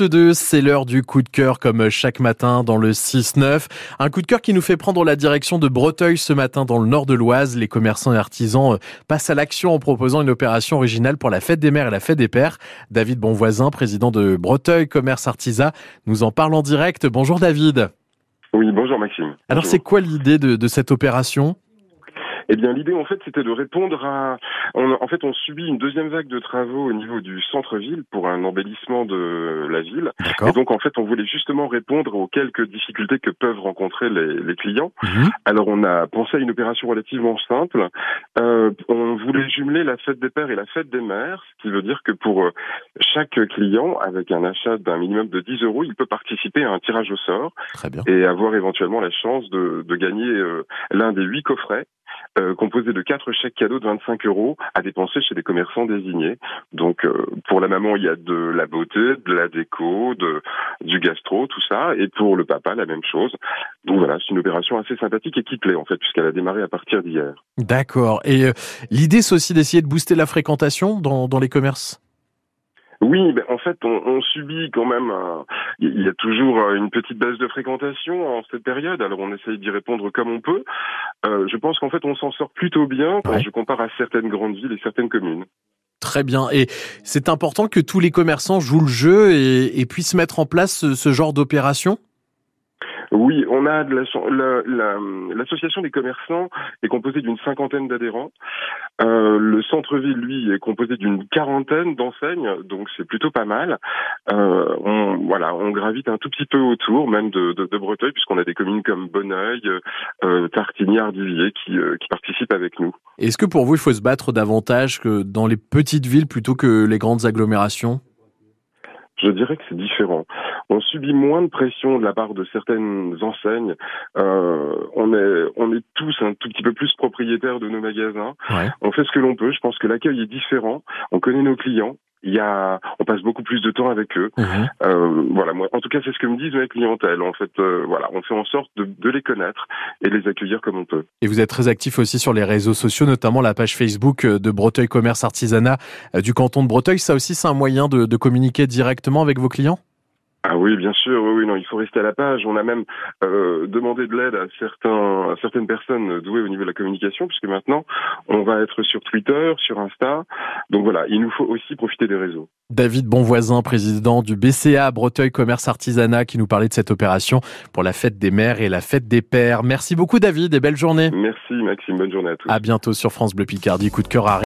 2, c'est l'heure du coup de cœur comme chaque matin dans le 6-9. Un coup de cœur qui nous fait prendre la direction de Breteuil ce matin dans le nord de l'Oise. Les commerçants et artisans euh, passent à l'action en proposant une opération originale pour la fête des mères et la fête des pères. David Bonvoisin, président de Breteuil Commerce Artisan, nous en parle en direct. Bonjour David. Oui, bonjour Maxime. Alors c'est quoi l'idée de, de cette opération? Eh bien, l'idée, en fait, c'était de répondre à. en fait, on subit une deuxième vague de travaux au niveau du centre-ville pour un embellissement de la ville. Et donc, en fait, on voulait justement répondre aux quelques difficultés que peuvent rencontrer les, clients. Mhm. Alors, on a pensé à une opération relativement simple. Euh, on voulait jumeler la fête des pères et la fête des mères, ce qui veut dire que pour euh, chaque client, avec un achat d'un minimum de 10 euros, il peut participer à un tirage au sort et avoir éventuellement la chance de, de gagner euh, l'un des huit coffrets euh, composé de quatre chèques cadeaux de 25 euros à dépenser chez des commerçants désignés. Donc euh, pour la maman, il y a de la beauté, de la déco, de, du gastro, tout ça. Et pour le papa, la même chose. Donc voilà, c'est une opération assez sympathique et qui plaît en fait, puisqu'elle a démarré à partir d'hier. D'accord. Et euh, l'idée, c'est aussi d'essayer de booster la fréquentation dans, dans les commerces? Oui, ben en fait, on, on, subit quand même. il y a toujours euh, une petite baisse de fréquentation en cette période. Alors, on essaye d'y répondre comme on peut. Euh, je pense qu'en fait, on s'en sort plutôt bien quand je compare à certaines grandes villes et certaines communes. Très bien. Et c'est important que tous les commerçants jouent le jeu et, et puissent mettre en place ce, ce genre d'opération? Oui, on a l'association la, des commerçants est composée d'une cinquantaine d'adhérents. Euh, le centre-ville, lui, est composé d'une quarantaine d'enseignes, donc c'est plutôt pas mal. Euh, on, voilà, on gravite un tout petit peu autour, même de, de, de Breteuil, puisqu'on a des communes comme Bonneuil, euh, Tartigny, Ardivier qui, euh, qui participent avec nous. Est-ce que pour vous, il faut se battre davantage que dans les petites villes plutôt que les grandes agglomérations? Je dirais que c'est différent. On subit moins de pression de la part de certaines enseignes. Euh, on est, on est tous un tout petit peu plus propriétaires de nos magasins. On fait ce que l'on peut. Je pense que l'accueil est différent. On connaît nos clients il y a, on passe beaucoup plus de temps avec eux. Mhm. Euh, voilà, moi, en tout cas, c'est ce que me disent mes clientèles. En fait, euh, voilà, on fait en sorte de, de, les connaître et de les accueillir comme on peut. Et vous êtes très actif aussi sur les réseaux sociaux, notamment la page Facebook de Breteuil Commerce Artisanat euh, du canton de Breteuil. Ça aussi, c'est un moyen de, de communiquer directement avec vos clients? Ah oui, bien sûr, oui, oui, non, il faut rester à la page. On a même euh, demandé de l'aide à certains, à certaines personnes douées au niveau de la communication, puisque maintenant, on va être sur Twitter, sur Insta. Donc voilà, il nous faut aussi profiter des réseaux. David Bonvoisin, président du BCA Breteuil Commerce Artisanat, qui nous parlait de cette opération pour la fête des mères et la fête des pères. Merci beaucoup, David, et belle journée. Merci, Maxime. Bonne journée à tous. À bientôt sur France Bleu Picardie. Coup de cœur à